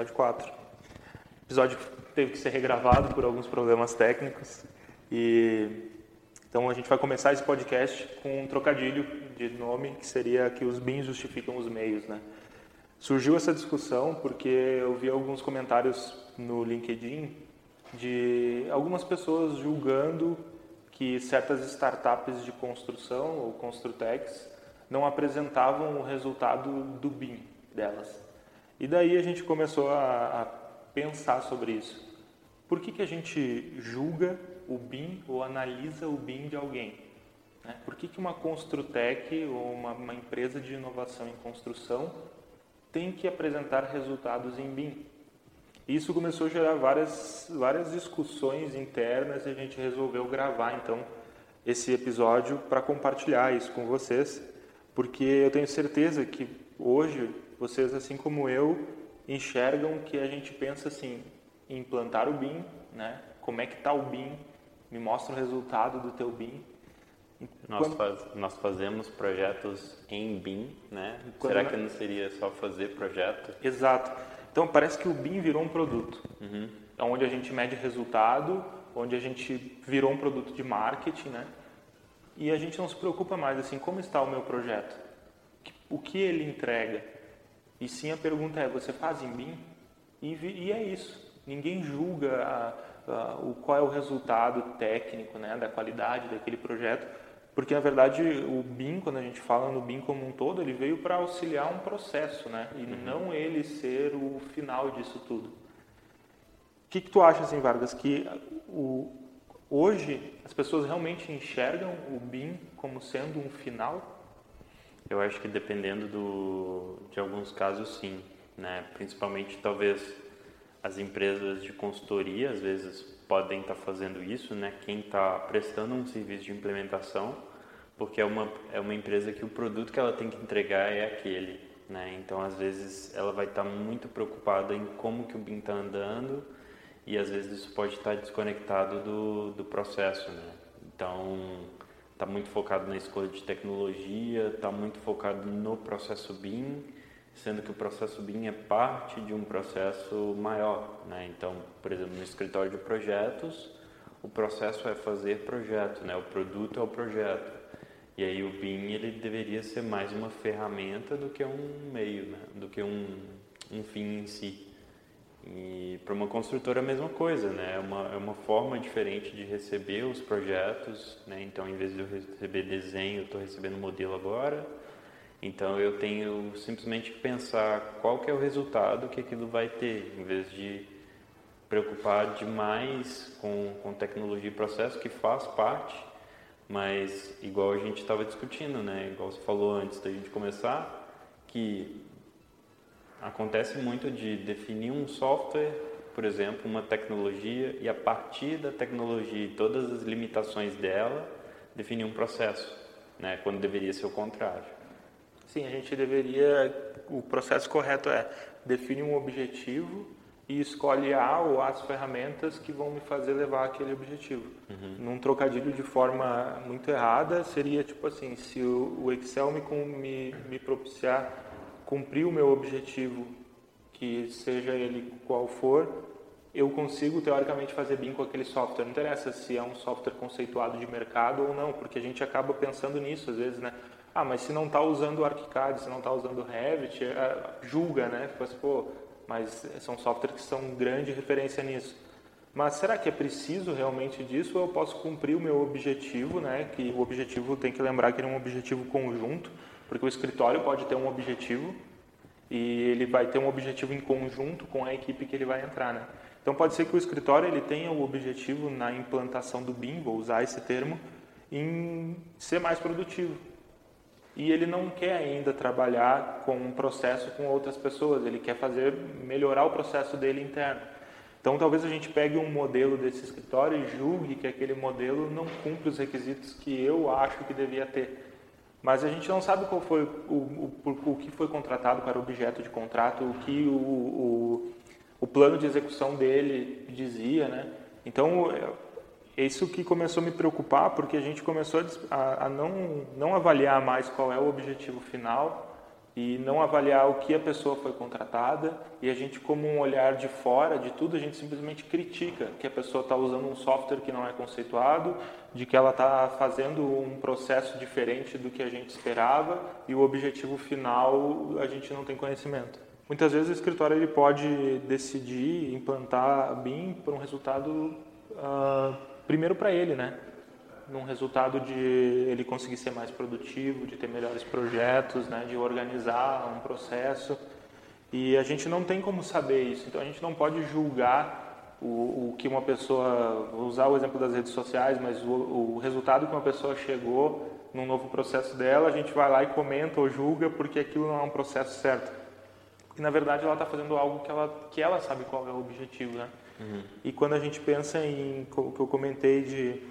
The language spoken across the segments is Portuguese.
4? Episódio 4. Episódio teve que ser regravado por alguns problemas técnicos e então a gente vai começar esse podcast com um trocadilho de nome que seria que os bens justificam os meios, né? Surgiu essa discussão porque eu vi alguns comentários no LinkedIn de algumas pessoas julgando que certas startups de construção ou construtex não apresentavam o resultado do BIM delas. E daí a gente começou a, a pensar sobre isso. Por que, que a gente julga o BIM ou analisa o BIM de alguém? Né? Por que, que uma Construtec ou uma, uma empresa de inovação em construção tem que apresentar resultados em BIM? Isso começou a gerar várias, várias discussões internas e a gente resolveu gravar então esse episódio para compartilhar isso com vocês, porque eu tenho certeza que hoje vocês, assim como eu, enxergam que a gente pensa assim, em implantar o BIM, né? Como é que está o BIM? Me mostra o resultado do teu BIM. Nós, Quando... faz, nós fazemos projetos em BIM, né? Quando Será que não seria só fazer projeto? Exato. Então parece que o BIM virou um produto, uhum. onde a gente mede resultado, onde a gente virou um produto de marketing, né? E a gente não se preocupa mais assim, como está o meu projeto? O que ele entrega? E sim a pergunta é, você faz em BIM? E, e é isso. Ninguém julga a, a, o, qual é o resultado técnico, né, da qualidade daquele projeto, porque na verdade o BIM, quando a gente fala no BIM como um todo, ele veio para auxiliar um processo, né, e uhum. não ele ser o final disso tudo. O que, que tu acha, assim, Vargas, que o, hoje as pessoas realmente enxergam o BIM como sendo um final? Eu acho que dependendo do, de alguns casos, sim. Né? Principalmente, talvez, as empresas de consultoria, às vezes, podem estar tá fazendo isso, né? Quem está prestando um serviço de implementação, porque é uma, é uma empresa que o produto que ela tem que entregar é aquele, né? Então, às vezes, ela vai estar tá muito preocupada em como que o BIM está andando e, às vezes, isso pode estar tá desconectado do, do processo, né? Então, está muito focado na escolha de tecnologia, está muito focado no processo BIM, sendo que o processo BIM é parte de um processo maior. Né? Então, por exemplo, no escritório de projetos, o processo é fazer projeto, né? o produto é o projeto. E aí o BIM ele deveria ser mais uma ferramenta do que um meio, né? do que um, um fim em si. E para uma construtora é a mesma coisa, né? É uma, é uma forma diferente de receber os projetos, né? Então, em vez de eu receber desenho, eu estou recebendo modelo agora. Então, eu tenho simplesmente que pensar qual que é o resultado que aquilo vai ter, em vez de preocupar demais com, com tecnologia e processo, que faz parte, mas igual a gente estava discutindo, né? Igual você falou antes da gente começar, que Acontece muito de definir um software, por exemplo, uma tecnologia, e a partir da tecnologia e todas as limitações dela, definir um processo, né? quando deveria ser o contrário. Sim, a gente deveria. O processo correto é definir um objetivo e escolhe a ou as ferramentas que vão me fazer levar aquele objetivo. Uhum. Num trocadilho de forma muito errada, seria tipo assim: se o Excel me, me, me propiciar cumprir o meu objetivo, que seja ele qual for, eu consigo teoricamente fazer BIM com aquele software. Não interessa se é um software conceituado de mercado ou não, porque a gente acaba pensando nisso às vezes, né? Ah, mas se não está usando o ArchiCAD, se não está usando o Revit, é, julga, né? Fica assim, pô, mas são softwares que são grande referência nisso. Mas será que é preciso realmente disso ou eu posso cumprir o meu objetivo, né? Que o objetivo tem que lembrar que ele é um objetivo conjunto porque o escritório pode ter um objetivo e ele vai ter um objetivo em conjunto com a equipe que ele vai entrar, né? Então pode ser que o escritório ele tenha o objetivo na implantação do BIM, vou usar esse termo, em ser mais produtivo. E ele não quer ainda trabalhar com um processo com outras pessoas, ele quer fazer melhorar o processo dele interno. Então talvez a gente pegue um modelo desse escritório e julgue que aquele modelo não cumpre os requisitos que eu acho que devia ter. Mas a gente não sabe qual foi o, o, o, que foi contratado, era o objeto de contrato, o que o, o, o plano de execução dele dizia, né? Então, é isso que começou a me preocupar, porque a gente começou a, a não, não avaliar mais qual é o objetivo final, e não avaliar o que a pessoa foi contratada e a gente como um olhar de fora de tudo a gente simplesmente critica que a pessoa está usando um software que não é conceituado de que ela está fazendo um processo diferente do que a gente esperava e o objetivo final a gente não tem conhecimento. Muitas vezes o escritório ele pode decidir implantar BIM por um resultado uh, primeiro para ele né num resultado de ele conseguir ser mais produtivo, de ter melhores projetos, né, de organizar um processo. E a gente não tem como saber isso, então a gente não pode julgar o, o que uma pessoa, vou usar o exemplo das redes sociais, mas o, o resultado que uma pessoa chegou num novo processo dela, a gente vai lá e comenta ou julga porque aquilo não é um processo certo. E na verdade ela está fazendo algo que ela, que ela sabe qual é o objetivo, né? Uhum. E quando a gente pensa em o que eu comentei de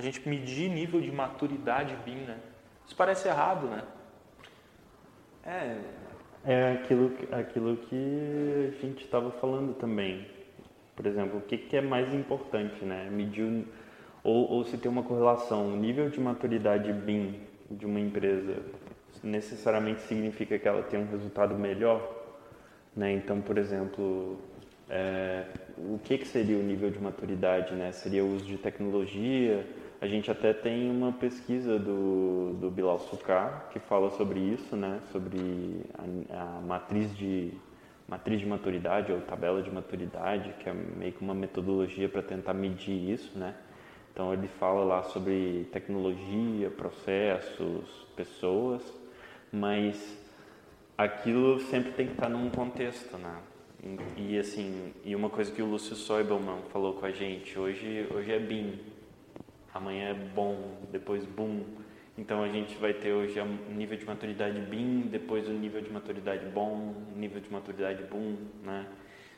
a gente medir nível de maturidade BIM, né? Isso parece errado, né? É, é aquilo, aquilo que a gente estava falando também. Por exemplo, o que, que é mais importante, né? Medir ou, ou se tem uma correlação, o nível de maturidade BIM de uma empresa necessariamente significa que ela tem um resultado melhor, né? Então, por exemplo, é, o que, que seria o nível de maturidade, né? Seria o uso de tecnologia, a gente até tem uma pesquisa do, do Bilal Sukar que fala sobre isso, né? sobre a, a matriz, de, matriz de maturidade ou tabela de maturidade, que é meio que uma metodologia para tentar medir isso. Né? Então ele fala lá sobre tecnologia, processos, pessoas, mas aquilo sempre tem que estar num contexto, né? E, e assim, e uma coisa que o Lúcio Soibelman falou com a gente, hoje, hoje é BIM, amanhã é bom, depois boom. Então a gente vai ter hoje um nível de maturidade BIM, depois o um nível de maturidade bom, nível de maturidade boom, né?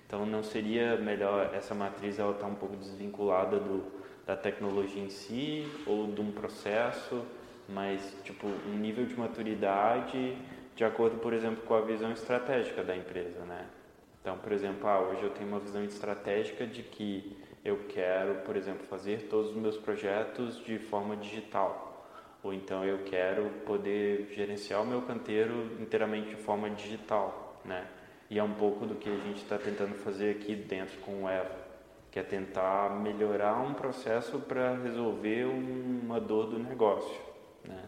Então não seria melhor essa matriz ela estar tá um pouco desvinculada do, da tecnologia em si ou de um processo, mas tipo um nível de maturidade de acordo, por exemplo, com a visão estratégica da empresa, né? Então, por exemplo, ah, hoje eu tenho uma visão estratégica de que eu quero, por exemplo, fazer todos os meus projetos de forma digital. Ou então eu quero poder gerenciar o meu canteiro inteiramente de forma digital, né? E é um pouco do que a gente está tentando fazer aqui dentro com o Eva, que é tentar melhorar um processo para resolver uma dor do negócio, né?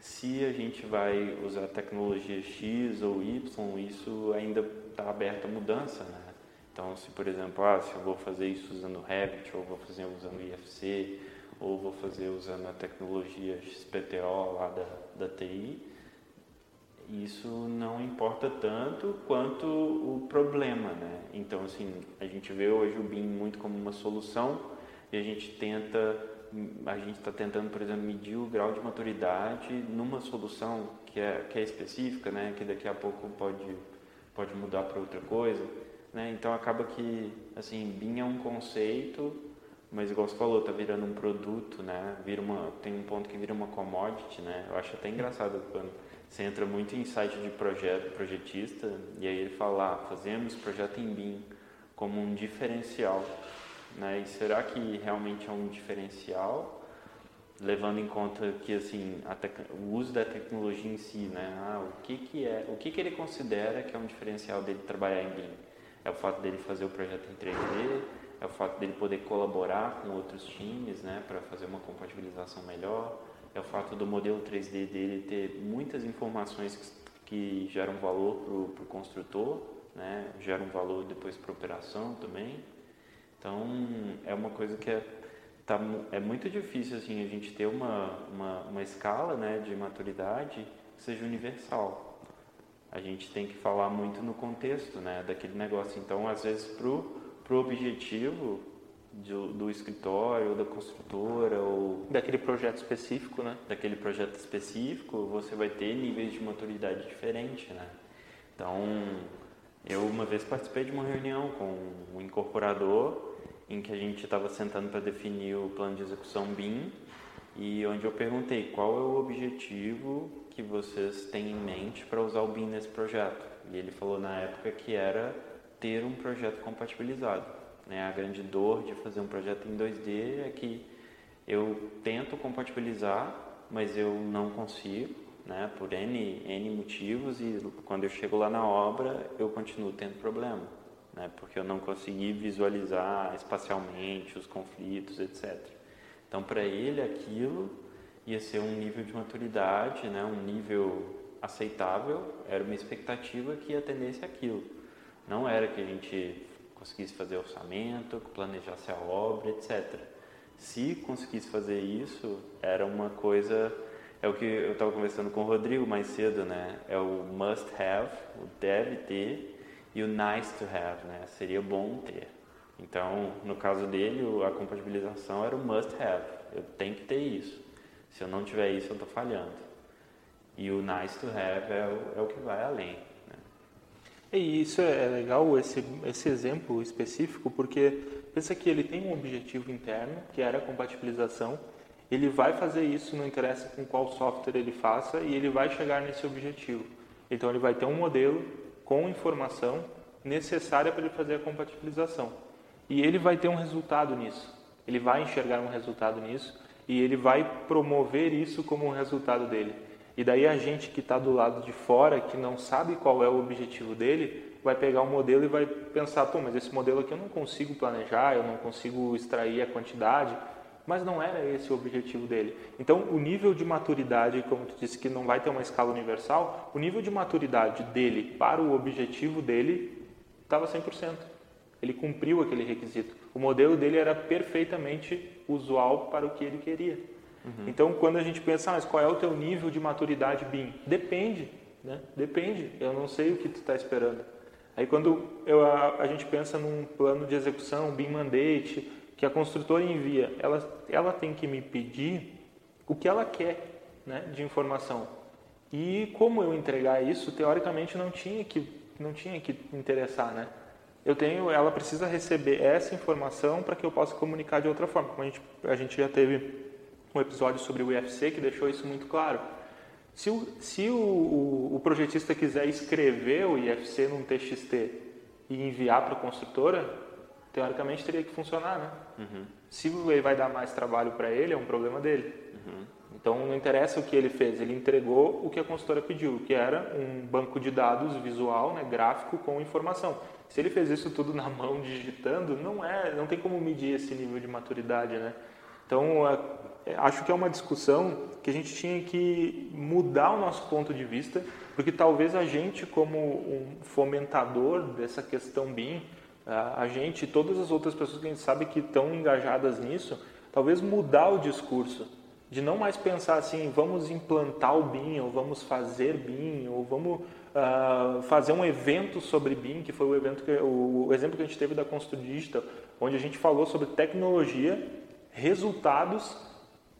Se a gente vai usar tecnologia X ou Y, isso ainda está aberto à mudança, né? Então, se por exemplo, ah, se eu vou fazer isso usando Revit, ou vou fazer usando IFC, ou vou fazer usando a tecnologia XPTO lá da, da TI, isso não importa tanto quanto o problema, né? Então, assim, a gente vê hoje o BIM muito como uma solução e a gente tenta, a gente está tentando, por exemplo, medir o grau de maturidade numa solução que é, que é específica, né? Que daqui a pouco pode, pode mudar para outra coisa. Né? Então acaba que, assim, BIM é um conceito, mas igual você falou, tá virando um produto, né? Vira uma, tem um ponto que vira uma commodity, né? Eu acho até engraçado quando você entra muito em site de projeto, projetista, e aí ele fala, ah, fazemos projeto em BIM como um diferencial, né? E será que realmente é um diferencial? levando em conta que assim o uso da tecnologia em si, né? Ah, o que que é, o que que ele considera que é um diferencial dele trabalhar em BIM? É o fato dele fazer o projeto em 3D, é o fato dele poder colaborar com outros times, né, para fazer uma compatibilização melhor, é o fato do modelo 3D dele ter muitas informações que, geram valor para o construtor, né, geram valor depois para operação também. Então, é uma coisa que é, tá, é muito difícil assim, a gente ter uma, uma, uma escala né, de maturidade que seja universal a gente tem que falar muito no contexto né, daquele negócio. Então, às vezes, para o objetivo do, do escritório, ou da construtora, ou... Daquele projeto específico, né? Daquele projeto específico, você vai ter níveis de maturidade diferentes, né? Então, eu uma vez participei de uma reunião com um incorporador em que a gente estava sentando para definir o plano de execução BIM e onde eu perguntei qual é o objetivo que vocês têm em mente para usar o BIM nesse projeto? E ele falou na época que era ter um projeto compatibilizado. Né? A grande dor de fazer um projeto em 2D é que eu tento compatibilizar, mas eu não consigo. né, por N, N motivos e quando eu chego lá na obra eu continuo tendo problema, né, porque eu não consegui visualizar espacialmente os conflitos, etc. Então, para ele, aquilo ia ser um nível de maturidade, né, um nível aceitável, era uma expectativa que atendesse aquilo. Não era que a gente conseguisse fazer orçamento, planejasse a obra, etc. Se conseguisse fazer isso, era uma coisa é o que eu estava conversando com o Rodrigo mais cedo, né? É o must have, o deve ter e o nice to have, né? Seria bom ter. Então, no caso dele, a compatibilização era o must have. Eu tenho que ter isso. Se eu não tiver isso, eu estou falhando. E o nice to have é o, é o que vai além. Né? E isso é, é legal, esse, esse exemplo específico, porque pensa que ele tem um objetivo interno, que era a compatibilização, ele vai fazer isso, não interessa com qual software ele faça, e ele vai chegar nesse objetivo. Então ele vai ter um modelo com informação necessária para ele fazer a compatibilização. E ele vai ter um resultado nisso. Ele vai enxergar um resultado nisso e ele vai promover isso como um resultado dele. E daí a gente que está do lado de fora, que não sabe qual é o objetivo dele, vai pegar um modelo e vai pensar, pô, mas esse modelo aqui eu não consigo planejar, eu não consigo extrair a quantidade, mas não era esse o objetivo dele. Então, o nível de maturidade, como tu disse que não vai ter uma escala universal, o nível de maturidade dele para o objetivo dele estava 100%. Ele cumpriu aquele requisito. O modelo dele era perfeitamente usual para o que ele queria. Uhum. Então, quando a gente pensa, ah, mas qual é o teu nível de maturidade BIM? Depende, né? Depende. Eu não sei o que tu está esperando. Aí, quando eu, a, a gente pensa num plano de execução, BIM mandate, que a construtora envia, ela, ela tem que me pedir o que ela quer né, de informação. E como eu entregar isso, teoricamente não tinha que, não tinha que interessar, né? Eu tenho, ela precisa receber essa informação para que eu possa comunicar de outra forma. Como a gente, a gente já teve um episódio sobre o IFC que deixou isso muito claro. Se o, se o, o, o projetista quiser escrever o IFC num TXT e enviar para a construtora, teoricamente teria que funcionar, né? Uhum. Se ele vai dar mais trabalho para ele, é um problema dele. Uhum. Então não interessa o que ele fez, ele entregou o que a consultora pediu, que era um banco de dados visual, né, gráfico com informação. Se ele fez isso tudo na mão digitando, não é, não tem como medir esse nível de maturidade, né? Então é, acho que é uma discussão que a gente tinha que mudar o nosso ponto de vista, porque talvez a gente como um fomentador dessa questão BIM a gente, todas as outras pessoas que a gente sabe que estão engajadas nisso, talvez mudar o discurso, de não mais pensar assim, vamos implantar o BIM, ou vamos fazer BIM, ou vamos uh, fazer um evento sobre BIM, que foi o evento que, o, o exemplo que a gente teve da Constru Digital, onde a gente falou sobre tecnologia, resultados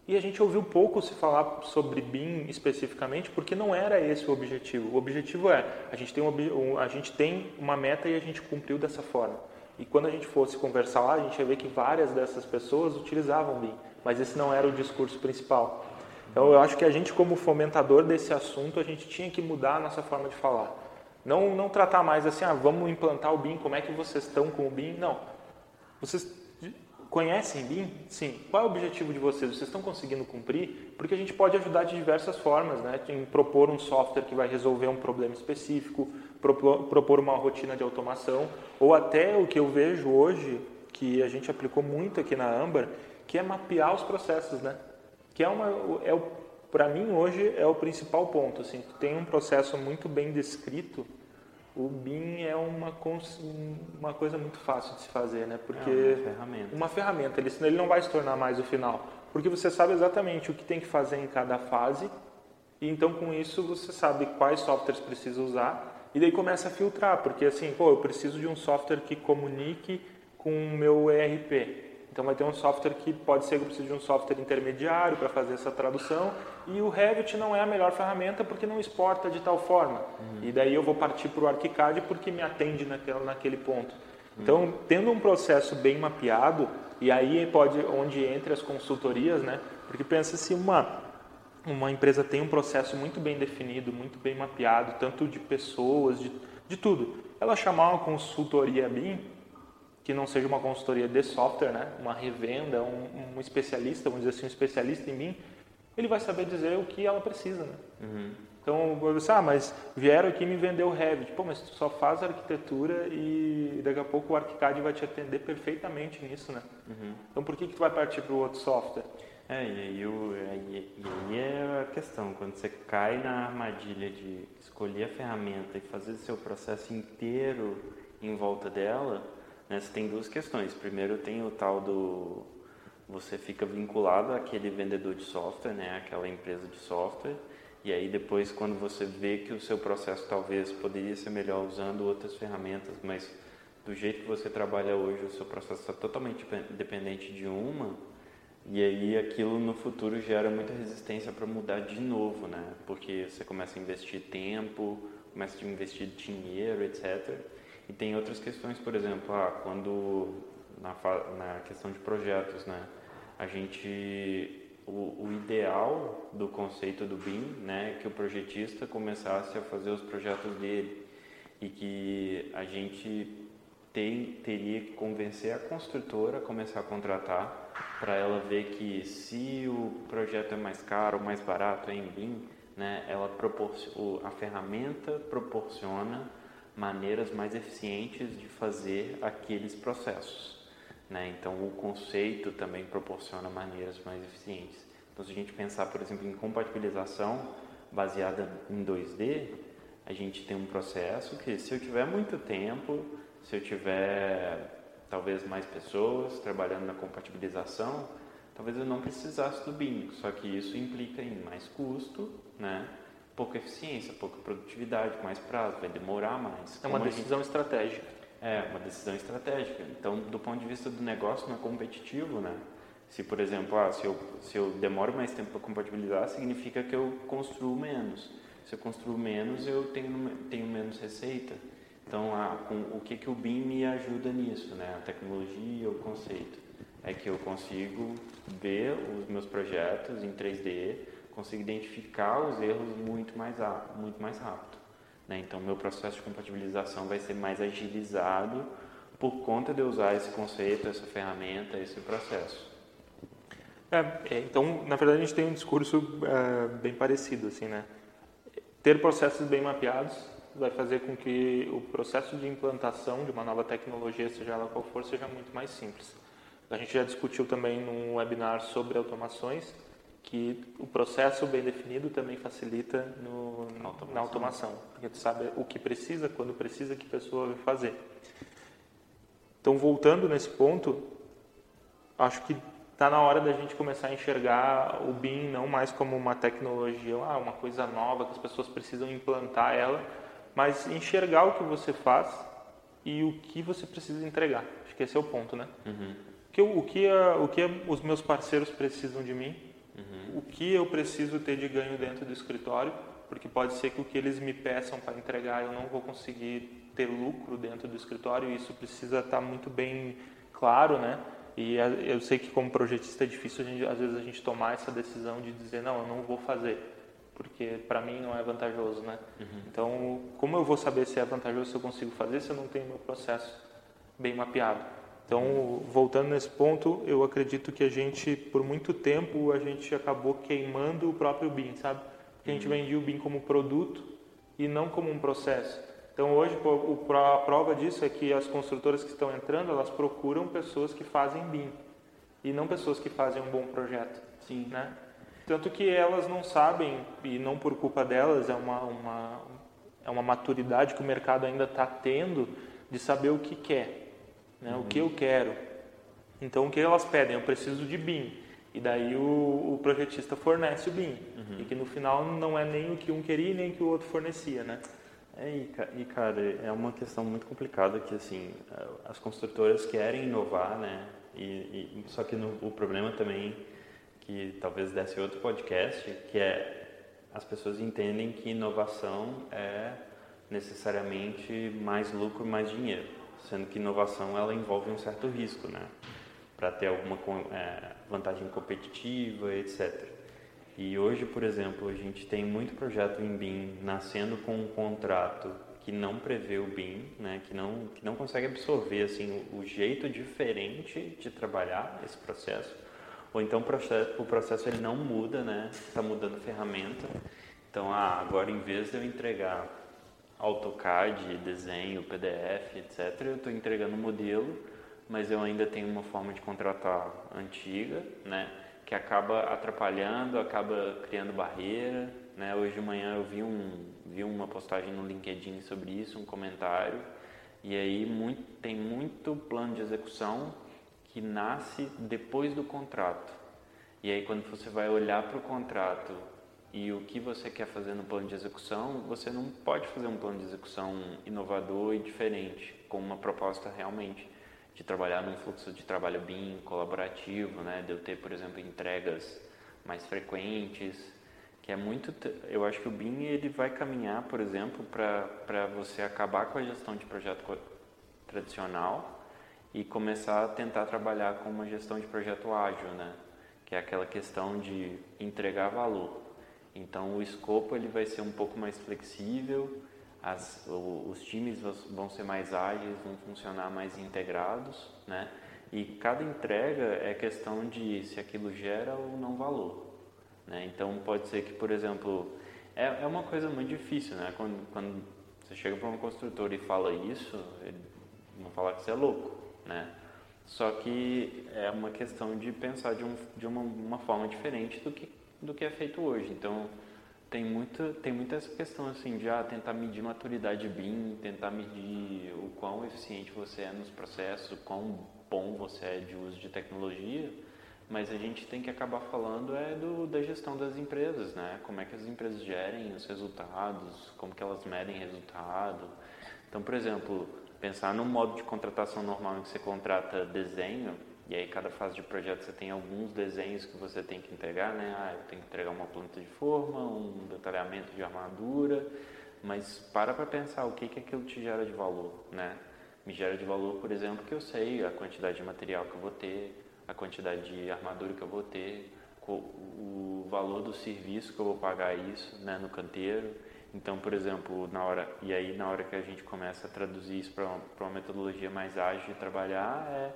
e a gente ouviu pouco se falar sobre BIM especificamente, porque não era esse o objetivo. O objetivo é, a gente tem, um, a gente tem uma meta e a gente cumpriu dessa forma. E quando a gente fosse conversar lá, a gente ia ver que várias dessas pessoas utilizavam BIM, mas esse não era o discurso principal. Então eu acho que a gente como fomentador desse assunto, a gente tinha que mudar a nossa forma de falar. Não, não tratar mais assim, ah, vamos implantar o BIM, como é que vocês estão com o BIM? Não. Vocês Conhecem BIM? Sim. Qual é o objetivo de vocês? Vocês estão conseguindo cumprir? Porque a gente pode ajudar de diversas formas, né? Em propor um software que vai resolver um problema específico, propor, propor uma rotina de automação, ou até o que eu vejo hoje, que a gente aplicou muito aqui na Amber, que é mapear os processos, né? Que é uma, é para mim hoje é o principal ponto, assim, tem um processo muito bem descrito o BIM é uma, uma coisa muito fácil de se fazer, né? Porque é uma ferramenta. Uma ferramenta, ele, ele não vai se tornar mais o final. Porque você sabe exatamente o que tem que fazer em cada fase, e então com isso você sabe quais softwares precisa usar, e daí começa a filtrar, porque assim, pô, eu preciso de um software que comunique com o meu ERP. Então vai ter um software que pode ser que eu precise de um software intermediário para fazer essa tradução e o Revit não é a melhor ferramenta porque não exporta de tal forma. Uhum. E daí eu vou partir para o ArchiCAD porque me atende naquela, naquele ponto. Então, uhum. tendo um processo bem mapeado, e aí pode onde entra as consultorias, né? Porque pensa se uma uma empresa tem um processo muito bem definido, muito bem mapeado, tanto de pessoas, de, de tudo. Ela chamar uma consultoria BIM, que não seja uma consultoria de software, né? uma revenda, um, um, especialista, vamos dizer assim, um especialista em mim, ele vai saber dizer o que ela precisa, né? Uhum. Então, eu disse, ah, mas vieram aqui me vender o Revit. Pô, mas tu só faz arquitetura e daqui a pouco o ArchiCAD vai te atender perfeitamente nisso, né? Uhum. Então, por que, que tu vai partir para o outro software? É, e aí, o, e aí é a questão, quando você cai na armadilha de escolher a ferramenta e fazer o seu processo inteiro em volta dela, né, você tem duas questões. Primeiro tem o tal do... Você fica vinculado àquele vendedor de software, né, aquela empresa de software, e aí depois quando você vê que o seu processo talvez poderia ser melhor usando outras ferramentas, mas do jeito que você trabalha hoje, o seu processo está totalmente dependente de uma, e aí aquilo no futuro gera muita resistência para mudar de novo, né? Porque você começa a investir tempo, começa a investir dinheiro, etc. E tem outras questões, por exemplo, ah, quando na, na questão de projetos, né? A gente o, o, ideal do conceito do BIM, né, que o projetista começasse a fazer os projetos dele e que a gente tem, teria que convencer a construtora a começar a contratar para ela ver que se o projeto é mais caro ou mais barato em BIM, né, ela a ferramenta proporciona maneiras mais eficientes de fazer aqueles processos. Né? Então, o conceito também proporciona maneiras mais eficientes. Então, se a gente pensar, por exemplo, em compatibilização baseada em 2D, a gente tem um processo que, se eu tiver muito tempo, se eu tiver talvez mais pessoas trabalhando na compatibilização, talvez eu não precisasse do BIM, só que isso implica em mais custo, né? Pouca eficiência, pouca produtividade, mais prazo, vai demorar mais. É uma decisão gente... estratégica. É, uma decisão estratégica. Então, do ponto de vista do negócio, não é competitivo, né? Se, por exemplo, ah, se, eu, se eu demoro mais tempo para compatibilizar, significa que eu construo menos. Se eu construo menos, eu tenho, tenho menos receita. Então, ah, com, o que, que o BIM me ajuda nisso, né? A tecnologia, o conceito. É que eu consigo ver os meus projetos em 3D, consigo identificar os erros muito mais, muito mais rápido. Né? Então, meu processo de compatibilização vai ser mais agilizado por conta de usar esse conceito, essa ferramenta, esse processo. É, é então, na verdade, a gente tem um discurso é, bem parecido, assim, né? Ter processos bem mapeados vai fazer com que o processo de implantação de uma nova tecnologia, seja ela qual for, seja muito mais simples. A gente já discutiu também num webinar sobre automações que o processo bem definido também facilita no, automação. na automação, porque tu sabe o que precisa, quando precisa, que pessoa vai fazer. Então, voltando nesse ponto, acho que está na hora da gente começar a enxergar o BIM não mais como uma tecnologia, ah, uma coisa nova que as pessoas precisam implantar ela, mas enxergar o que você faz e o que você precisa entregar. Acho que esse é o ponto, né? Uhum. Que, o, que a, o que os meus parceiros precisam de mim Uhum. O que eu preciso ter de ganho dentro do escritório, porque pode ser que o que eles me peçam para entregar eu não vou conseguir ter lucro dentro do escritório e isso precisa estar tá muito bem claro, né? E eu sei que como projetista é difícil gente, às vezes a gente tomar essa decisão de dizer não, eu não vou fazer, porque para mim não é vantajoso, né? Uhum. Então, como eu vou saber se é vantajoso se eu consigo fazer se eu não tenho meu processo bem mapeado? Então, voltando nesse ponto, eu acredito que a gente, por muito tempo, a gente acabou queimando o próprio BIM, sabe? Porque a gente uhum. vendia o BIM como produto e não como um processo. Então, hoje, a prova disso é que as construtoras que estão entrando, elas procuram pessoas que fazem BIM e não pessoas que fazem um bom projeto. Sim. Né? Tanto que elas não sabem, e não por culpa delas, é uma, uma, é uma maturidade que o mercado ainda está tendo de saber o que quer né? Uhum. o que eu quero. Então, o que elas pedem? Eu preciso de BIM. E daí o, o projetista fornece o BIM. Uhum. E que no final não é nem o que um queria nem o que o outro fornecia, né? É, e, cara, é uma questão muito complicada que, assim, as construtoras querem inovar, né? E, e só que no, o problema também, que talvez desse outro podcast, que é as pessoas entendem que inovação é necessariamente mais lucro, mais dinheiro sendo que inovação ela envolve um certo risco, né? Para ter alguma é, vantagem competitiva, etc. E hoje, por exemplo, a gente tem muito projeto em BIM nascendo com um contrato que não prevê o BIM, né? Que não que não consegue absorver assim o, o jeito diferente de trabalhar esse processo, Ou então o processo, o processo ele não muda, né? Está mudando ferramenta. Então, ah, agora em vez de eu entregar AutoCAD, desenho, PDF, etc., eu estou entregando um modelo, mas eu ainda tenho uma forma de contratar antiga, né? Que acaba atrapalhando, acaba criando barreira, né? Hoje de manhã eu vi, um, vi uma postagem no LinkedIn sobre isso, um comentário, e aí muito, tem muito plano de execução que nasce depois do contrato. E aí quando você vai olhar para o contrato e o que você quer fazer no plano de execução, você não pode fazer um plano de execução inovador e diferente, com uma proposta realmente de trabalhar num fluxo de trabalho BIM colaborativo, né, de eu ter, por exemplo, entregas mais frequentes, que é muito, eu acho que o BIM ele vai caminhar, por exemplo, para você acabar com a gestão de projeto tradicional e começar a tentar trabalhar com uma gestão de projeto ágil, né? Que é aquela questão de entregar valor. Então o escopo ele vai ser um pouco mais flexível, as, os times vão ser mais ágeis, vão funcionar mais integrados, né? E cada entrega é questão de se aquilo gera ou não valor, né? Então pode ser que, por exemplo, é, é uma coisa muito difícil, né? Quando, quando você chega para um construtor e fala isso, ele vão falar que você é louco, né? Só que é uma questão de pensar de, um, de uma, uma, forma diferente do que, do que é feito hoje. Então, tem muita, tem muita essa questão assim de ah, tentar medir maturidade BIM, tentar medir o quão eficiente você é nos processos, o quão bom você é de uso de tecnologia, mas a gente tem que acabar falando é do, da gestão das empresas, né? Como é que as empresas gerem os resultados, como que elas medem resultado. Então, por exemplo, pensar num modo de contratação normal em que você contrata desenho, e aí cada fase de projeto você tem alguns desenhos que você tem que entregar, né? Ah, eu tenho que entregar uma planta de forma, um detalhamento de armadura, mas para para pensar o que que aquilo te gera de valor, né? Me gera de valor, por exemplo, que eu sei a quantidade de material que eu vou ter, a quantidade de armadura que eu vou ter, o valor do serviço que eu vou pagar isso, né, no canteiro. Então, por exemplo, na hora e aí na hora que a gente começa a traduzir isso para uma, uma, metodologia mais ágil de trabalhar é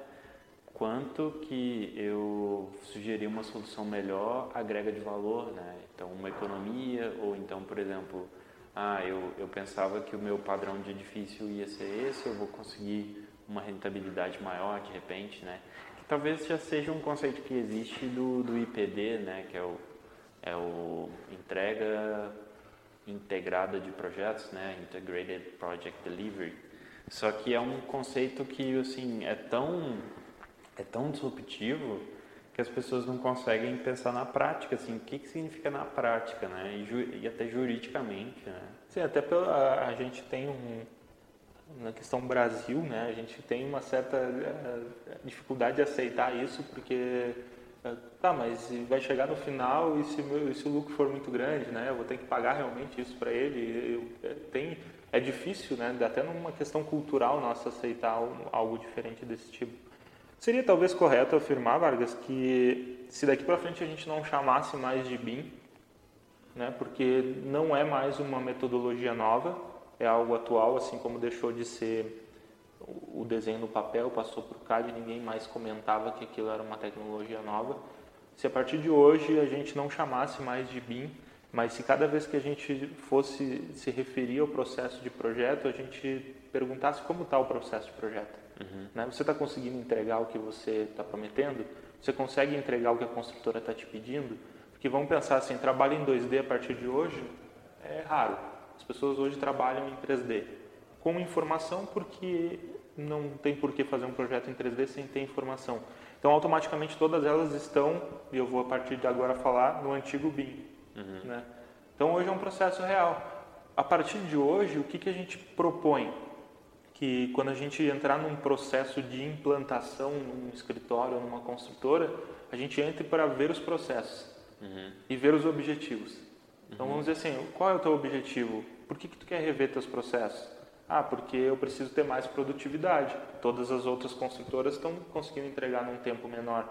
quanto que eu sugerir uma solução melhor agrega de valor, né? Então, uma economia ou então, por exemplo, ah, eu, eu pensava que o meu padrão de edifício ia ser esse, eu vou conseguir uma rentabilidade maior de repente, né? Que talvez já seja um conceito que existe do, do IPD, né? Que é o, é o entrega integrada de projetos, né, Integrated Project Delivery. Só que é um conceito que assim é tão é tão disruptivo que as pessoas não conseguem pensar na prática, assim, o que, que significa na prática, né, e, ju, e até juridicamente, né. Sim, até pela a gente tem um na questão Brasil, né, a gente tem uma certa uh, dificuldade de aceitar isso porque Tá, mas vai chegar no final e se, meu, e se o lucro for muito grande, né? Eu vou ter que pagar realmente isso para ele. Eu, é, tem, é difícil, né? Até numa questão cultural nossa aceitar algo diferente desse tipo. Seria talvez correto afirmar, Vargas, que se daqui para frente a gente não chamasse mais de BIM, né? Porque não é mais uma metodologia nova, é algo atual, assim como deixou de ser o desenho no papel, passou para o CAD, ninguém mais comentava que aquilo era uma tecnologia nova. Se a partir de hoje a gente não chamasse mais de BIM, mas se cada vez que a gente fosse se referir ao processo de projeto, a gente perguntasse como está o processo de projeto. Uhum. Né? Você está conseguindo entregar o que você está prometendo? Você consegue entregar o que a construtora está te pedindo? Porque vamos pensar assim, trabalho em 2D a partir de hoje é raro. As pessoas hoje trabalham em 3D com informação porque não tem por que fazer um projeto em 3D sem ter informação. Então, automaticamente todas elas estão, e eu vou a partir de agora falar, no antigo BIM. Uhum. Né? Então, hoje é um processo real. A partir de hoje, o que, que a gente propõe? Que quando a gente entrar num processo de implantação num escritório ou numa construtora, a gente entre para ver os processos uhum. e ver os objetivos. Então, uhum. vamos dizer assim, qual é o teu objetivo? Por que, que tu quer rever teus processos? Ah, porque eu preciso ter mais produtividade. Todas as outras construtoras estão conseguindo entregar num tempo menor.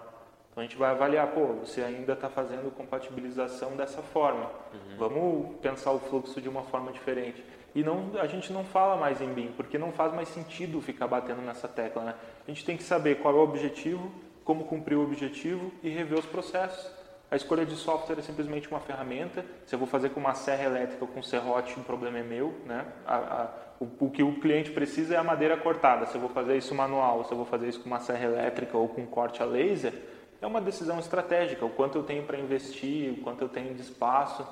Então a gente vai avaliar, pô, você ainda está fazendo compatibilização dessa forma. Uhum. Vamos pensar o fluxo de uma forma diferente. E não, a gente não fala mais em BIM, porque não faz mais sentido ficar batendo nessa tecla. Né? A gente tem que saber qual é o objetivo como cumprir o objetivo e rever os processos. A escolha de software é simplesmente uma ferramenta. Se eu vou fazer com uma serra elétrica ou com serrote, o problema é meu. Né? A, a, o, o, que o cliente precisa é a madeira cortada. Se eu vou fazer isso manual, se eu vou fazer isso com uma serra elétrica ou com corte a laser, é uma decisão estratégica. O quanto eu tenho para investir, o quanto eu tenho de espaço.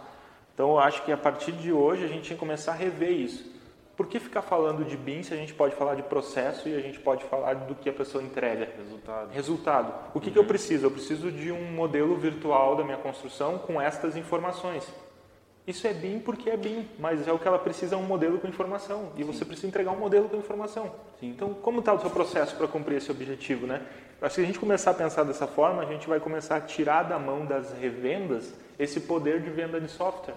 Então, eu acho que a partir de hoje a gente tem que começar a rever isso. Por que ficar falando de BIM se a gente pode falar de processo e a gente pode falar do que a pessoa entrega? Resultado. Resultado. O que, uhum. que eu preciso? Eu preciso de um modelo virtual da minha construção com estas informações. Isso é BIM porque é BIM, mas é o que ela precisa é um modelo com informação. E Sim. você precisa entregar um modelo com informação. Sim. Então, como está o seu processo para cumprir esse objetivo? Né? Acho que se a gente começar a pensar dessa forma, a gente vai começar a tirar da mão das revendas esse poder de venda de software.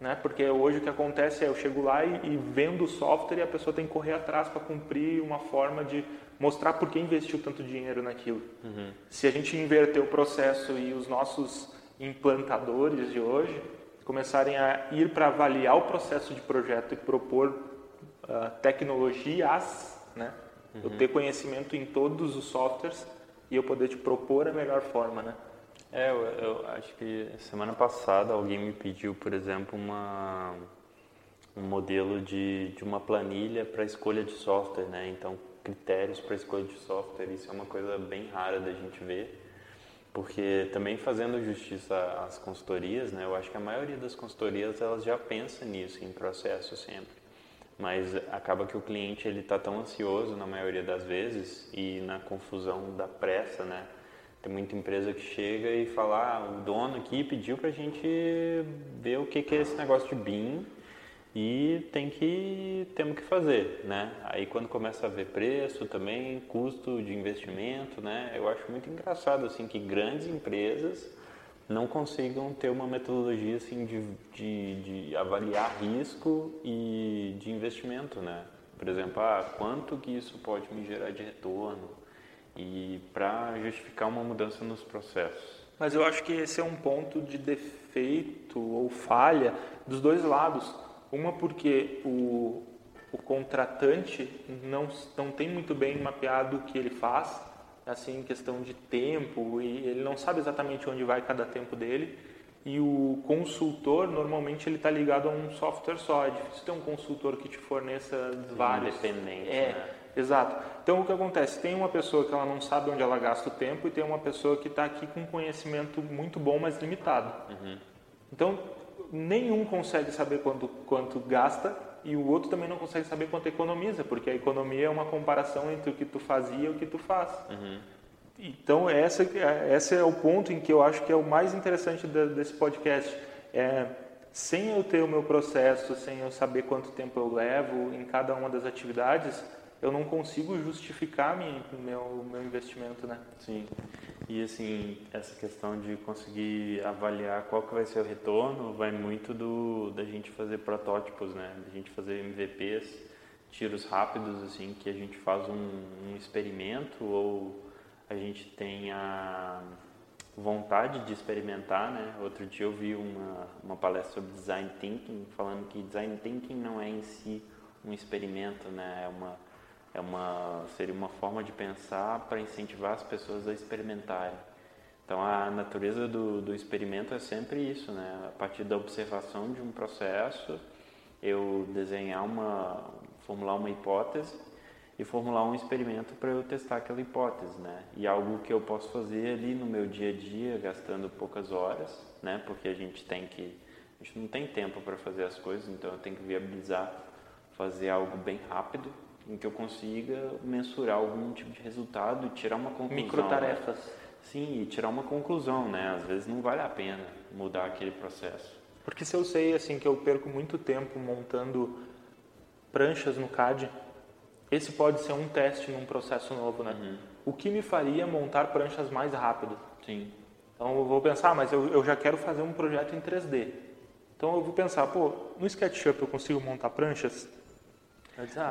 Né? Porque hoje o que acontece é eu chego lá e, e vendo o software e a pessoa tem que correr atrás para cumprir uma forma de mostrar por que investiu tanto dinheiro naquilo. Uhum. Se a gente inverter o processo e os nossos implantadores de hoje começarem a ir para avaliar o processo de projeto e propor uh, tecnologias, né? Uhum. Eu ter conhecimento em todos os softwares e eu poder te propor a melhor forma, né? É, eu, eu, acho que semana passada alguém me pediu, por exemplo, uma, um modelo de, de uma planilha para escolha de software, né? Então, critérios para escolha de software, isso é uma coisa bem rara da gente ver, porque também fazendo justiça às consultorias, né? Eu acho que a maioria das consultorias elas já pensam nisso, em processo sempre. Mas acaba que o cliente ele está tão ansioso na maioria das vezes e na confusão da pressa, né? Tem muita empresa que chega e fala, ah, o dono aqui pediu para a gente ver o que, que é esse negócio de BIM e tem que temos que fazer, né? Aí quando começa a ver preço também, custo de investimento, né? Eu acho muito engraçado assim que grandes empresas não consigam ter uma metodologia assim de, de, de avaliar risco e de investimento, né? Por exemplo, ah, quanto que isso pode me gerar de retorno? e para justificar uma mudança nos processos. Mas eu acho que esse é um ponto de defeito ou falha dos dois lados. Uma porque o, o contratante não, não tem muito bem mapeado o que ele faz, assim, questão de tempo, e ele não sabe exatamente onde vai cada tempo dele. E o consultor, normalmente, ele está ligado a um software só. É difícil ter um consultor que te forneça vários. Independente, é, né? Exato. Então o que acontece? Tem uma pessoa que ela não sabe onde ela gasta o tempo e tem uma pessoa que está aqui com conhecimento muito bom, mas limitado. Uhum. Então nenhum consegue saber quanto, quanto gasta e o outro também não consegue saber quanto economiza, porque a economia é uma comparação entre o que tu fazia e o que tu faz. Uhum. Então essa, esse é o ponto em que eu acho que é o mais interessante desse podcast. É, sem eu ter o meu processo, sem eu saber quanto tempo eu levo em cada uma das atividades, eu não consigo justificar minha, meu, meu investimento, né? Sim. E assim, essa questão de conseguir avaliar qual que vai ser o retorno vai muito do da gente fazer protótipos, né? Da gente fazer MVPs, tiros rápidos assim, que a gente faz um, um experimento ou a gente tem a vontade de experimentar, né? Outro dia eu vi uma, uma palestra sobre design thinking falando que design thinking não é em si um experimento, né? É uma é uma, seria uma forma de pensar para incentivar as pessoas a experimentarem. Então a natureza do, do experimento é sempre isso, né? A partir da observação de um processo, eu desenhar uma, formular uma hipótese e formular um experimento para eu testar aquela hipótese, né? E algo que eu posso fazer ali no meu dia a dia, gastando poucas horas, né? Porque a gente tem que, a gente não tem tempo para fazer as coisas, então eu tenho que viabilizar fazer algo bem rápido em que eu consiga mensurar algum tipo de resultado e tirar uma conclusão. Microtarefas. Né? Sim, e tirar uma conclusão, né? Às vezes não vale a pena mudar aquele processo. Porque se eu sei assim que eu perco muito tempo montando pranchas no CAD, esse pode ser um teste num processo novo, né? Uhum. O que me faria montar pranchas mais rápido? Sim. Então eu vou pensar, ah, mas eu, eu já quero fazer um projeto em 3D. Então eu vou pensar, pô, no SketchUp eu consigo montar pranchas?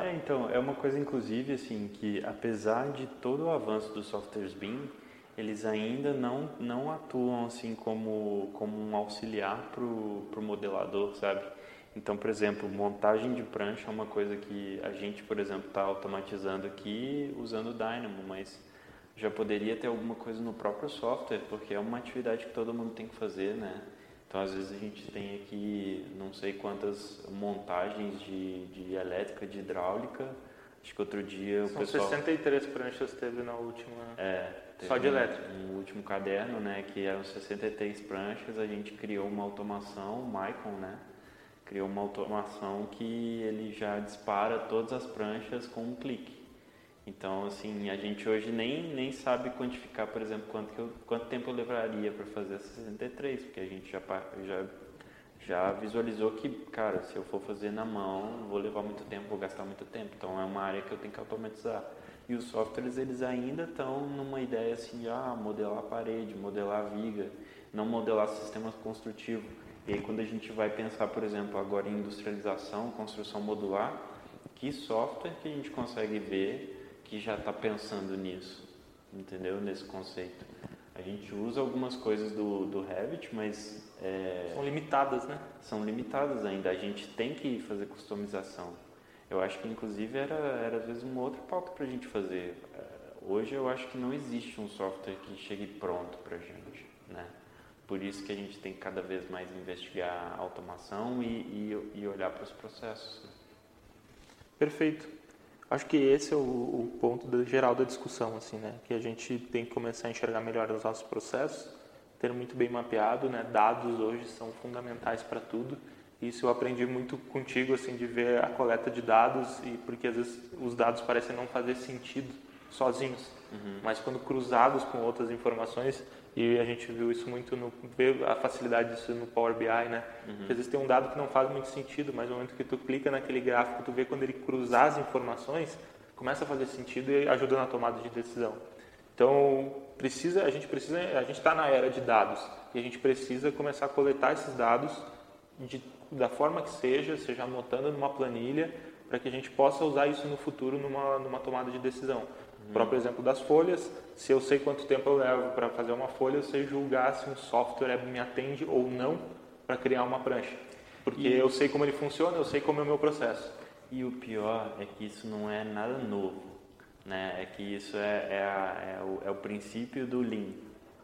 É, então, é uma coisa inclusive assim que apesar de todo o avanço dos softwares BIM, eles ainda não, não atuam assim como, como um auxiliar para o modelador, sabe? Então, por exemplo, montagem de prancha é uma coisa que a gente, por exemplo, está automatizando aqui usando o Dynamo, mas já poderia ter alguma coisa no próprio software, porque é uma atividade que todo mundo tem que fazer, né? Então, às vezes a gente tem aqui não sei quantas montagens de, de elétrica, de hidráulica. Acho que outro dia São o pessoal... 63 pranchas teve na última... É, Só de elétrica. No último caderno, né, que eram 63 pranchas, a gente criou uma automação, o Maicon, né? Criou uma automação que ele já dispara todas as pranchas com um clique. Então, assim, a gente hoje nem, nem sabe quantificar, por exemplo, quanto, que eu, quanto tempo eu levaria para fazer essas 63, porque a gente já, já, já visualizou que, cara, se eu for fazer na mão, vou levar muito tempo, vou gastar muito tempo. Então, é uma área que eu tenho que automatizar. E os softwares, eles ainda estão numa ideia assim de ah, modelar a parede, modelar a viga, não modelar sistema construtivo. E aí, quando a gente vai pensar, por exemplo, agora em industrialização, construção modular, que software que a gente consegue ver que já está pensando nisso, entendeu? Nesse conceito. A gente usa algumas coisas do, do Revit, mas... É, são limitadas, né? São limitadas ainda. A gente tem que fazer customização. Eu acho que, inclusive, era, era às vezes uma outra pauta para a gente fazer. É, hoje eu acho que não existe um software que chegue pronto para a gente, né? Por isso que a gente tem que cada vez mais investigar a automação e, e, e olhar para os processos. Né? Perfeito. Acho que esse é o, o ponto do, geral da discussão, assim, né? Que a gente tem que começar a enxergar melhor os nossos processos, ter muito bem mapeado, né? Dados hoje são fundamentais para tudo. Isso eu aprendi muito contigo, assim, de ver a coleta de dados e porque às vezes os dados parecem não fazer sentido sozinhos, uhum. mas quando cruzados com outras informações e a gente viu isso muito no a facilidade disso no Power BI, né? Uhum. Às vezes tem um dado que não faz muito sentido, mas no momento que tu clica naquele gráfico, tu vê quando ele cruzar as informações, começa a fazer sentido e ajuda na tomada de decisão. Então, precisa, a gente precisa, a gente está na era de dados e a gente precisa começar a coletar esses dados de, da forma que seja, seja anotando numa planilha, para que a gente possa usar isso no futuro numa, numa tomada de decisão. O próprio exemplo das folhas, se eu sei quanto tempo eu levo para fazer uma folha, eu sei julgar se um software me atende ou não para criar uma prancha. Porque e... eu sei como ele funciona, eu sei como é o meu processo. E o pior é que isso não é nada novo, né? É que isso é, é, a, é, o, é o princípio do Lean,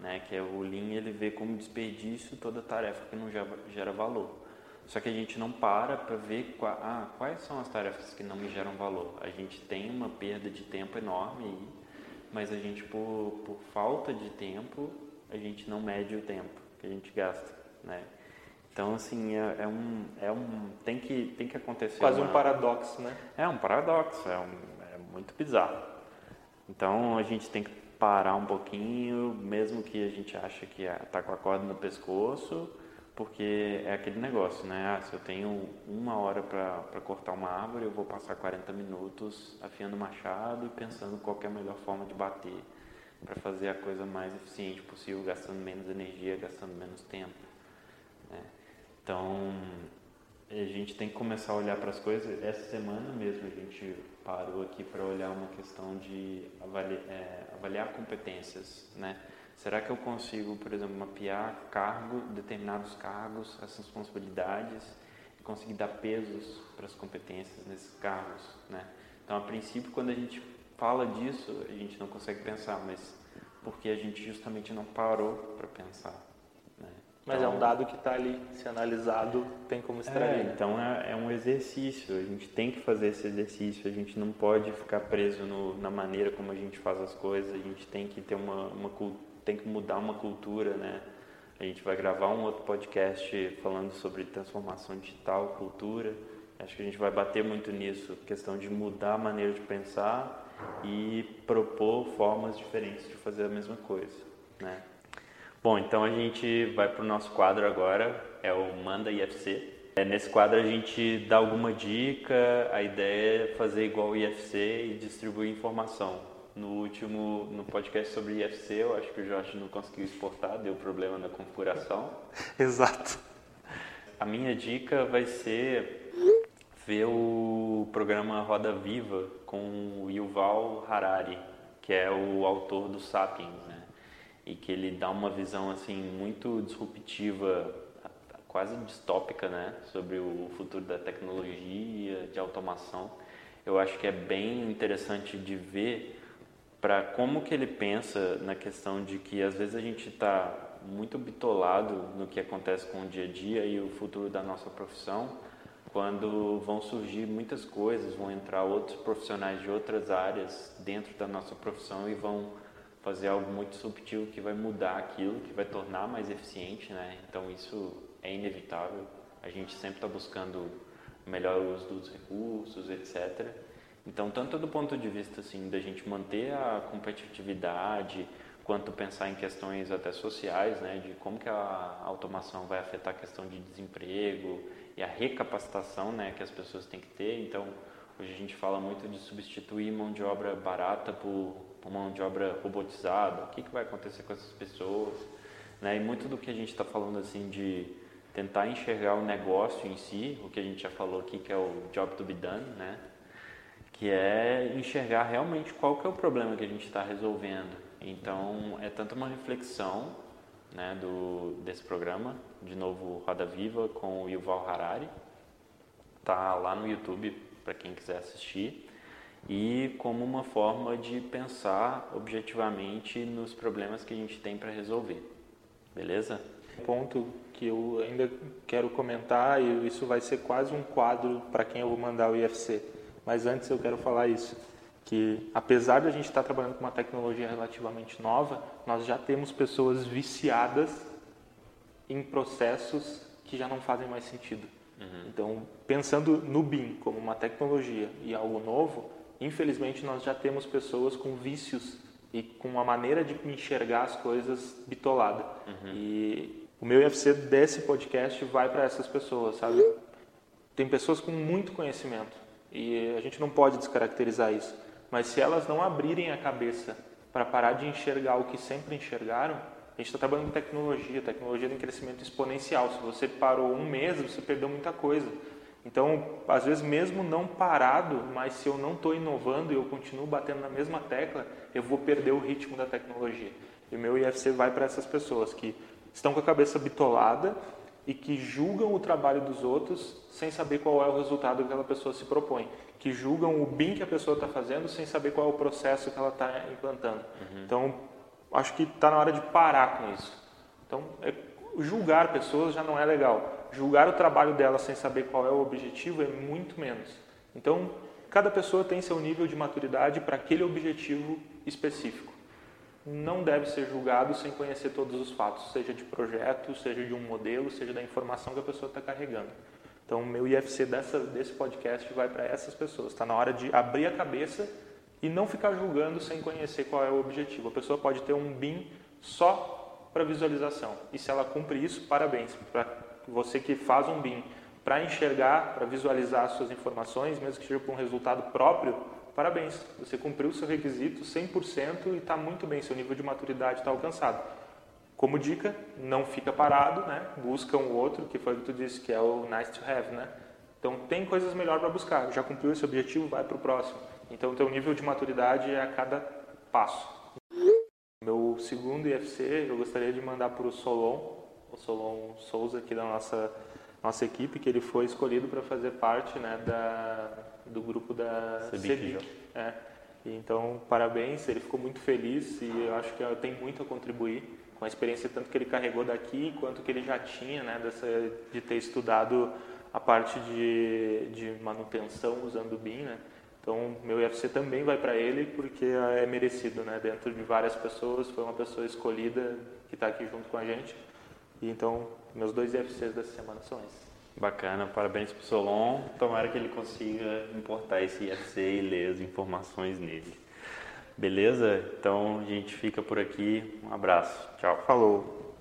né? Que é o Lean ele vê como desperdício toda tarefa que não gera valor. Só que a gente não para para ver qua, ah, quais são as tarefas que não me geram valor. A gente tem uma perda de tempo enorme aí, mas a gente, por, por falta de tempo, a gente não mede o tempo que a gente gasta, né? Então, assim, é, é, um, é um... Tem que, tem que acontecer Quase uma, um paradoxo, né? É um paradoxo, é, um, é muito bizarro. Então, a gente tem que parar um pouquinho, mesmo que a gente ache que está com a corda no pescoço, porque é aquele negócio, né? Ah, se eu tenho uma hora para cortar uma árvore, eu vou passar 40 minutos afiando o machado e pensando qual é a melhor forma de bater para fazer a coisa mais eficiente possível, gastando menos energia, gastando menos tempo. Né? Então, a gente tem que começar a olhar para as coisas. Essa semana mesmo a gente parou aqui para olhar uma questão de avaliar, é, avaliar competências, né? Será que eu consigo, por exemplo, mapear cargo, determinados cargos, as responsabilidades e conseguir dar pesos para as competências nesses cargos, né? Então, a princípio, quando a gente fala disso, a gente não consegue pensar, mas porque a gente justamente não parou para pensar. Né? Mas então, é um então dado que está ali, se analisado, tem como extrair. É, então é, é, um exercício, a gente tem que fazer esse exercício, a gente não pode ficar preso no, na maneira como a gente faz as coisas, a gente tem que ter uma, uma cultura tem que mudar uma cultura, né? A gente vai gravar um outro podcast falando sobre transformação digital, cultura. Acho que a gente vai bater muito nisso, questão de mudar a maneira de pensar e propor formas diferentes de fazer a mesma coisa, né? Bom, então a gente vai para o nosso quadro agora, é o Manda IFC. É, nesse quadro a gente dá alguma dica, a ideia é fazer igual o IFC e distribuir informação no último no podcast sobre IFC, eu acho que o Jorge não conseguiu exportar, deu problema na configuração. Exato. A minha dica vai ser ver o programa Roda Viva com o Yuval Harari, que é o autor do Sapiens, né? E que ele dá uma visão assim muito disruptiva, quase distópica, né, sobre o futuro da tecnologia, de automação. Eu acho que é bem interessante de ver para como que ele pensa na questão de que às vezes a gente está muito bitolado no que acontece com o dia a dia e o futuro da nossa profissão, quando vão surgir muitas coisas, vão entrar outros profissionais de outras áreas dentro da nossa profissão e vão fazer algo muito subtil que vai mudar aquilo, que vai tornar mais eficiente, né? Então isso é inevitável. A gente sempre está buscando melhor uso dos recursos, etc. Então, tanto do ponto de vista assim da gente manter a competitividade, quanto pensar em questões até sociais, né, de como que a automação vai afetar a questão de desemprego e a recapacitação, né, que as pessoas têm que ter. Então, hoje a gente fala muito de substituir mão de obra barata por, mão de obra robotizada. O que, que vai acontecer com essas pessoas? Né? E muito do que a gente está falando assim de tentar enxergar o negócio em si, o que a gente já falou aqui que é o job to be done, né? Que é enxergar realmente qual que é o problema que a gente está resolvendo. Então, é tanto uma reflexão né, do, desse programa, de novo Roda Viva com o Yuval Harari, tá lá no YouTube para quem quiser assistir, e como uma forma de pensar objetivamente nos problemas que a gente tem para resolver. Beleza? Ponto que eu ainda quero comentar e isso vai ser quase um quadro para quem eu vou mandar o IFC mas antes eu quero falar isso, que apesar de a gente estar trabalhando com uma tecnologia relativamente nova, nós já temos pessoas viciadas em processos que já não fazem mais sentido. Uhum. Então, pensando no BIM como uma tecnologia e algo novo, infelizmente nós já temos pessoas com vícios e com uma maneira de enxergar as coisas bitolada. Uhum. E o meu IFC desse podcast vai para essas pessoas, sabe? Tem pessoas com muito conhecimento, e a gente não pode descaracterizar isso. Mas se elas não abrirem a cabeça para parar de enxergar o que sempre enxergaram, a gente está trabalhando com tecnologia, tecnologia tem crescimento exponencial. Se você parou um mês, você perdeu muita coisa. Então, às vezes, mesmo não parado, mas se eu não estou inovando e eu continuo batendo na mesma tecla, eu vou perder o ritmo da tecnologia. E o meu IFC vai para essas pessoas que estão com a cabeça bitolada e que julgam o trabalho dos outros sem saber qual é o resultado que aquela pessoa se propõe, que julgam o bem que a pessoa está fazendo sem saber qual é o processo que ela está implantando. Uhum. Então, acho que está na hora de parar com isso. Então, é, julgar pessoas já não é legal. Julgar o trabalho dela sem saber qual é o objetivo é muito menos. Então, cada pessoa tem seu nível de maturidade para aquele objetivo específico não deve ser julgado sem conhecer todos os fatos, seja de projeto, seja de um modelo, seja da informação que a pessoa está carregando. Então, meu IFC dessa, desse podcast vai para essas pessoas. Está na hora de abrir a cabeça e não ficar julgando sem conhecer qual é o objetivo. A pessoa pode ter um BIM só para visualização. E se ela cumpre isso, parabéns. Para você que faz um BIM para enxergar, para visualizar as suas informações, mesmo que seja para um resultado próprio, parabéns, você cumpriu o seu requisito 100% e está muito bem, seu nível de maturidade está alcançado. Como dica, não fica parado, né? busca um outro, que foi o que tu disse, que é o nice to have. Né? Então, tem coisas melhores para buscar. Já cumpriu esse objetivo, vai para o próximo. Então, teu nível de maturidade é a cada passo. Meu segundo IFC, eu gostaria de mandar para o Solon, o Solon Souza aqui da nossa nossa equipe, que ele foi escolhido para fazer parte né, da, do grupo da CEBIC. É. Então, parabéns, ele ficou muito feliz e eu acho que tem muito a contribuir com a experiência tanto que ele carregou daqui quanto que ele já tinha, né, dessa, de ter estudado a parte de, de manutenção usando o BIM, né? Então, meu IFC também vai para ele porque é merecido, né? Dentro de várias pessoas, foi uma pessoa escolhida que está aqui junto com a gente. E então, meus dois IFCs dessa semana são esses. Bacana, parabéns pro Solon. Tomara que ele consiga importar esse IFC e ler as informações nele. Beleza? Então a gente fica por aqui. Um abraço. Tchau. Falou.